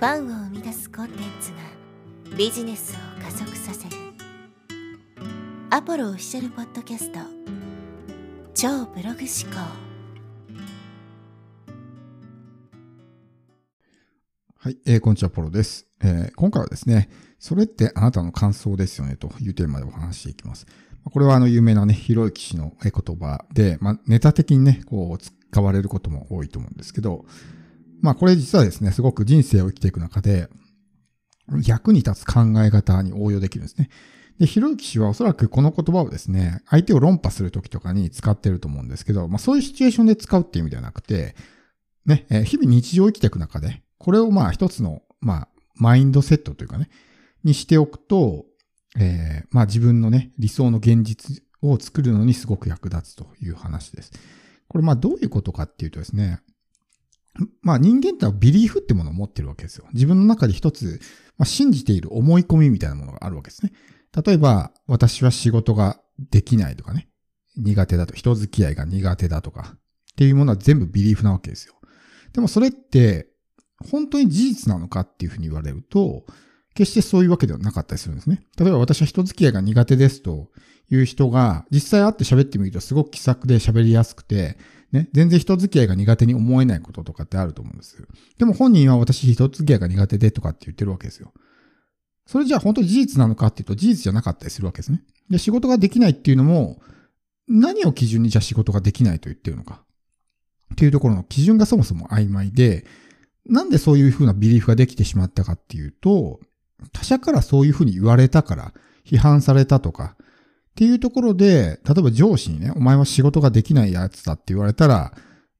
ファンを生み出すコンテンツがビジネスを加速させる。アポロオフィシャルポッドキャスト。超ブログ思考。はい、えーこんにちは、ポロです、えー今回はですね、それってあなたの感想ですよねというテーマでお話していきます。これはあの有名なね、ひろゆき氏のえ言葉で、まあ、ネタ的にね、こう使われることも多いと思うんですけど、まあこれ実はですね、すごく人生を生きていく中で、役に立つ考え方に応用できるんですね。で、ひろゆき氏はおそらくこの言葉をですね、相手を論破するときとかに使ってると思うんですけど、まあそういうシチュエーションで使うっていう意味ではなくて、ね、えー日々日常を生きていく中で、これをまあ一つの、まあ、マインドセットというかね、にしておくと、えーまあ自分のね、理想の現実を作るのにすごく役立つという話です。これまあどういうことかっていうとですね、まあ人間ってのはビリーフってものを持ってるわけですよ。自分の中で一つ、まあ、信じている思い込みみたいなものがあるわけですね。例えば、私は仕事ができないとかね、苦手だと、人付き合いが苦手だとか、っていうものは全部ビリーフなわけですよ。でもそれって、本当に事実なのかっていうふうに言われると、決してそういうわけではなかったりするんですね。例えば私は人付き合いが苦手ですという人が、実際会って喋ってみるとすごく気さくで喋りやすくて、ね、全然人付き合いが苦手に思えないこととかってあると思うんです。でも本人は私人付き合いが苦手でとかって言ってるわけですよ。それじゃあ本当に事実なのかっていうと事実じゃなかったりするわけですね。で、仕事ができないっていうのも、何を基準にじゃあ仕事ができないと言ってるのか。っていうところの基準がそもそも曖昧で、なんでそういうふうなビリーフができてしまったかっていうと、他者からそういうふうに言われたから、批判されたとか、っていうところで、例えば上司にね、お前は仕事ができないやつだって言われたら、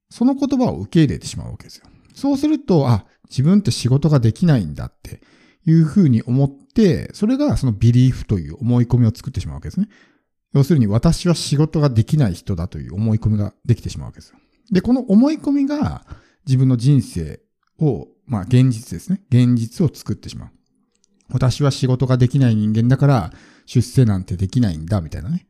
その言葉を受け入れてしまうわけですよ。そうすると、あ、自分って仕事ができないんだっていうふうに思って、それがそのビリーフという思い込みを作ってしまうわけですね。要するに私は仕事ができない人だという思い込みができてしまうわけですよ。で、この思い込みが自分の人生を、まあ現実ですね。現実を作ってしまう。私は仕事ができない人間だから出世なんてできないんだ、みたいなね。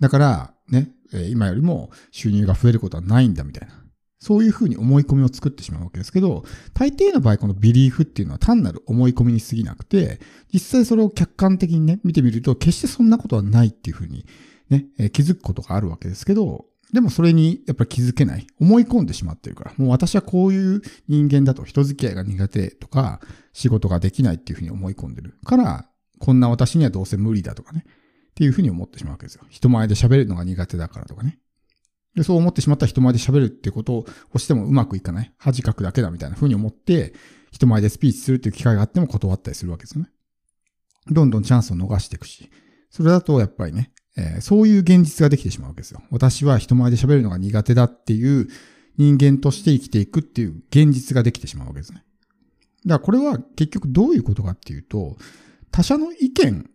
だから、ね、今よりも収入が増えることはないんだ、みたいな。そういうふうに思い込みを作ってしまうわけですけど、大抵の場合このビリーフっていうのは単なる思い込みに過ぎなくて、実際それを客観的にね、見てみると決してそんなことはないっていうふうにね、気づくことがあるわけですけど、でもそれにやっぱり気づけない。思い込んでしまってるから。もう私はこういう人間だと人付き合いが苦手とか、仕事ができないっていうふうに思い込んでるから、こんな私にはどうせ無理だとかね。っていうふうに思ってしまうわけですよ。人前で喋るのが苦手だからとかね。で、そう思ってしまったら人前で喋るってことをしてもうまくいかない。恥かくだけだみたいなふうに思って、人前でスピーチするっていう機会があっても断ったりするわけですよね。どんどんチャンスを逃していくし。それだとやっぱりね、えーそういう現実ができてしまうわけですよ。私は人前で喋るのが苦手だっていう人間として生きていくっていう現実ができてしまうわけですね。だからこれは結局どういうことかっていうと、他者の意見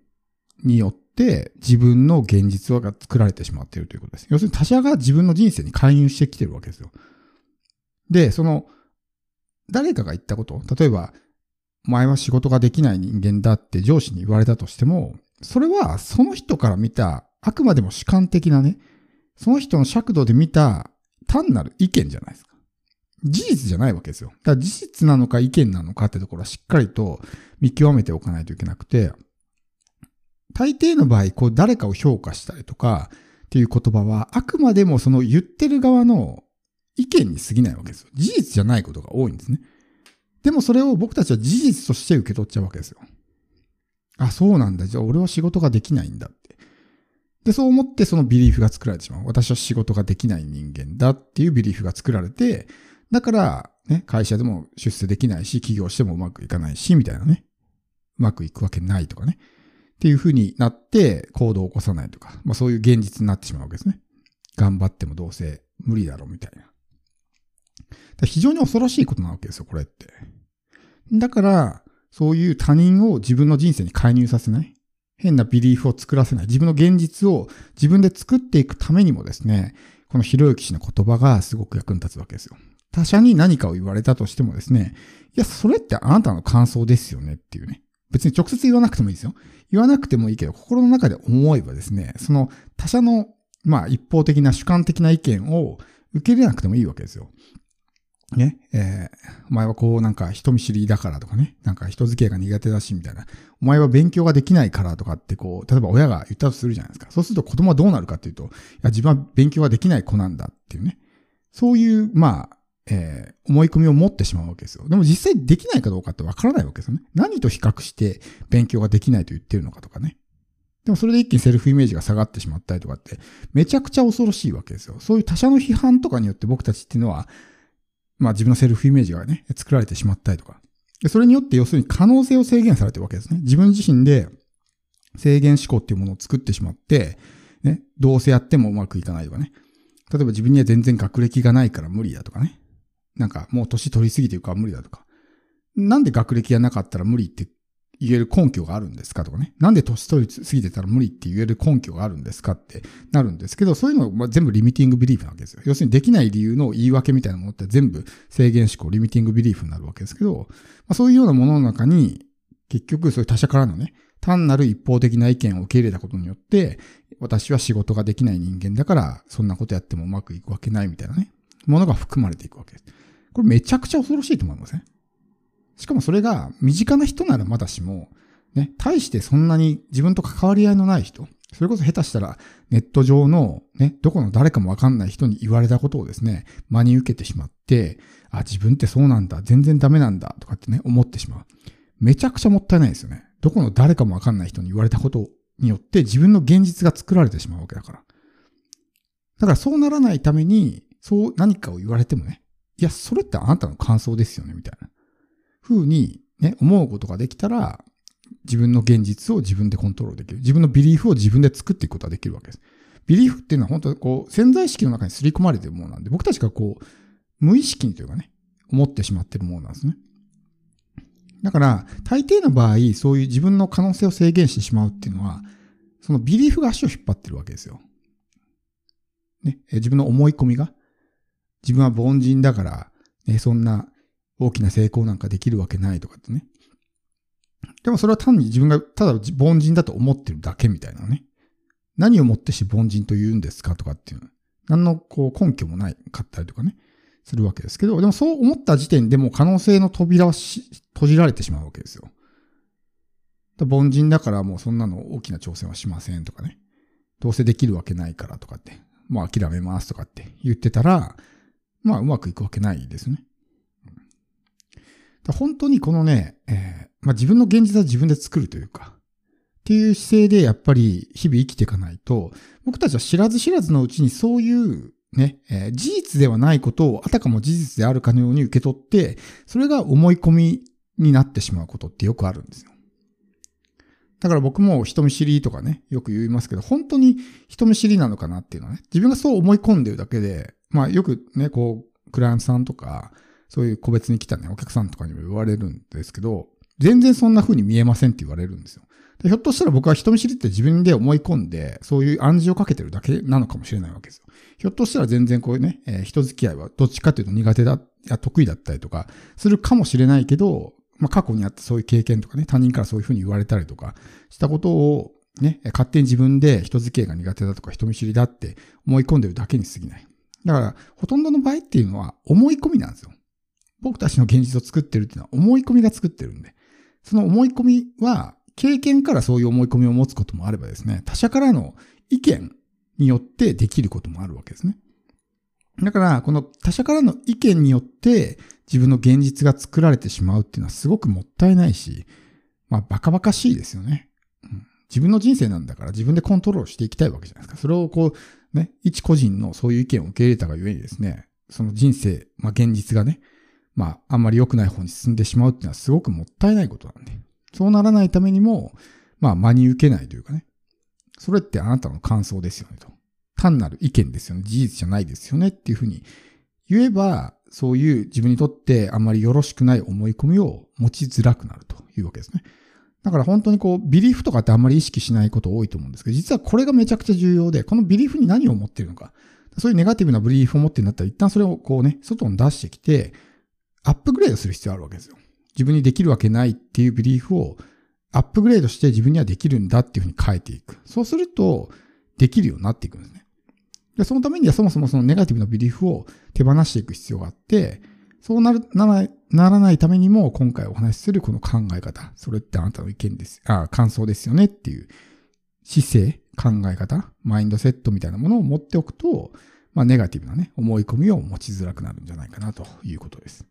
によって自分の現実が作られてしまっているということです。要するに他者が自分の人生に介入してきてるわけですよ。で、その、誰かが言ったこと、例えば、お前は仕事ができない人間だって上司に言われたとしても、それはその人から見た、あくまでも主観的なね、その人の尺度で見た単なる意見じゃないですか。事実じゃないわけですよ。だから事実なのか意見なのかってところはしっかりと見極めておかないといけなくて、大抵の場合、こう誰かを評価したりとかっていう言葉は、あくまでもその言ってる側の意見に過ぎないわけですよ。事実じゃないことが多いんですね。でもそれを僕たちは事実として受け取っちゃうわけですよ。あ、そうなんだ。じゃあ俺は仕事ができないんだっ。で、そう思ってそのビリーフが作られてしまう。私は仕事ができない人間だっていうビリーフが作られて、だから、ね、会社でも出世できないし、起業してもうまくいかないし、みたいなね。うまくいくわけないとかね。っていう風になって行動を起こさないとか、まあそういう現実になってしまうわけですね。頑張ってもどうせ無理だろうみたいな。だ非常に恐ろしいことなわけですよ、これって。だから、そういう他人を自分の人生に介入させない。変なビリーフを作らせない。自分の現実を自分で作っていくためにもですね、このひろゆき氏の言葉がすごく役に立つわけですよ。他者に何かを言われたとしてもですね、いや、それってあなたの感想ですよねっていうね。別に直接言わなくてもいいですよ。言わなくてもいいけど、心の中で思えばですね、その他者の、まあ一方的な主観的な意見を受け入れなくてもいいわけですよ。ね、えー、お前はこうなんか人見知りだからとかね、なんか人付き合いが苦手だしみたいな、お前は勉強ができないからとかってこう、例えば親が言ったとするじゃないですか。そうすると子供はどうなるかっていうと、いや自分は勉強ができない子なんだっていうね。そういう、まあ、えー、思い込みを持ってしまうわけですよ。でも実際できないかどうかってわからないわけですよね。何と比較して勉強ができないと言ってるのかとかね。でもそれで一気にセルフイメージが下がってしまったりとかって、めちゃくちゃ恐ろしいわけですよ。そういう他者の批判とかによって僕たちっていうのは、まあ自分のセルフイメージがね、作られてしまったりとか。それによって要するに可能性を制限されてるわけですね。自分自身で制限思考っていうものを作ってしまって、ね、どうせやってもうまくいかないとかね。例えば自分には全然学歴がないから無理だとかね。なんかもう年取りすぎてるから無理だとか。なんで学歴がなかったら無理って言える根拠があるんですかとかね。なんで年取りすぎてたら無理って言える根拠があるんですかってなるんですけど、そういうのは全部リミティングビリーフなわけですよ。要するにできない理由の言い訳みたいなものって全部制限思考、リミティングビリーフになるわけですけど、まあ、そういうようなものの中に、結局そういう他者からのね、単なる一方的な意見を受け入れたことによって、私は仕事ができない人間だから、そんなことやってもうまくいくわけないみたいなね、ものが含まれていくわけです。これめちゃくちゃ恐ろしいと思いません、ね、しかもそれが身近な人ならまだしも、ね、対してそんなに自分と関わり合いのない人、それこそ下手したらネット上のね、どこの誰かもわかんない人に言われたことをですね、真に受けてしまって、あ、自分ってそうなんだ、全然ダメなんだ、とかってね、思ってしまう。めちゃくちゃもったいないですよね。どこの誰かもわかんない人に言われたことによって自分の現実が作られてしまうわけだから。だからそうならないために、そう何かを言われてもね、いや、それってあなたの感想ですよね、みたいな。風にね、思うことができたら、自分の現実を自分でコントロールできる。自分のビリーフを自分で作っていくことができるわけです。ビリーフっていうのは本当にこう、潜在意識の中に刷り込まれてるものなんで、僕たちがこう、無意識にというかね、思ってしまってるものなんですね。だから、大抵の場合、そういう自分の可能性を制限してしまうっていうのは、そのビリーフが足を引っ張ってるわけですよ。ね、自分の思い込みが、自分は凡人だから、ね、そんな大きな成功なんかできるわけないとかってね。でもそれは単に自分がただ凡人だと思ってるだけみたいなね。何をもってして凡人と言うんですかとかっていう。何のこう根拠もないかったりとかね。するわけですけど、でもそう思った時点でもう可能性の扉は閉じられてしまうわけですよ。凡人だからもうそんなの大きな挑戦はしませんとかね。どうせできるわけないからとかって。もう諦めますとかって言ってたら、まあうまくいくわけないですね。本当にこのね、えー、まあ、自分の現実は自分で作るというか、っていう姿勢でやっぱり日々生きていかないと、僕たちは知らず知らずのうちにそういうね、えー、事実ではないことをあたかも事実であるかのように受け取って、それが思い込みになってしまうことってよくあるんですよ。だから僕も人見知りとかね、よく言いますけど、本当に人見知りなのかなっていうのはね、自分がそう思い込んでるだけで、まあよくね、こう、クライアントさんとか、そういう個別に来たね、お客さんとかにも言われるんですけど、全然そんな風に見えませんって言われるんですよ。でひょっとしたら僕は人見知りって自分で思い込んで、そういう暗示をかけてるだけなのかもしれないわけですよ。ひょっとしたら全然こういうね、えー、人付き合いはどっちかっていうと苦手だ、や得意だったりとかするかもしれないけど、まあ過去にあったそういう経験とかね、他人からそういう風に言われたりとかしたことをね、勝手に自分で人付き合いが苦手だとか人見知りだって思い込んでるだけに過ぎない。だから、ほとんどの場合っていうのは思い込みなんですよ。僕たちの現実を作ってるっていうのは思い込みが作ってるんで。その思い込みは、経験からそういう思い込みを持つこともあればですね、他者からの意見によってできることもあるわけですね。だから、この他者からの意見によって自分の現実が作られてしまうっていうのはすごくもったいないし、まあ、バカバカしいですよね。うん、自分の人生なんだから自分でコントロールしていきたいわけじゃないですか。それをこう、ね、一個人のそういう意見を受け入れたがゆえにですね、その人生、まあ現実がね、まあ、あんまり良くない方に進んでしまうっていうのはすごくもったいないことなんで。そうならないためにも、まあ、真に受けないというかね。それってあなたの感想ですよねと。単なる意見ですよね。事実じゃないですよねっていうふうに言えば、そういう自分にとってあんまりよろしくない思い込みを持ちづらくなるというわけですね。だから本当にこう、ビリーフとかってあんまり意識しないこと多いと思うんですけど、実はこれがめちゃくちゃ重要で、このビリーフに何を持ってるのか。そういうネガティブなビリーフを持ってるんだったら、一旦それをこうね、外に出してきて、アップグレードする必要あるわけですよ。自分にできるわけないっていうビリーフをアップグレードして自分にはできるんだっていうふうに変えていく。そうすると、できるようになっていくんですね。でそのためにはそもそもそのネガティブなビリーフを手放していく必要があって、そうなるならならないためにも今回お話しするこの考え方、それってあなたの意見です、あ感想ですよねっていう姿勢、考え方、マインドセットみたいなものを持っておくと、まあネガティブなね、思い込みを持ちづらくなるんじゃないかなということです。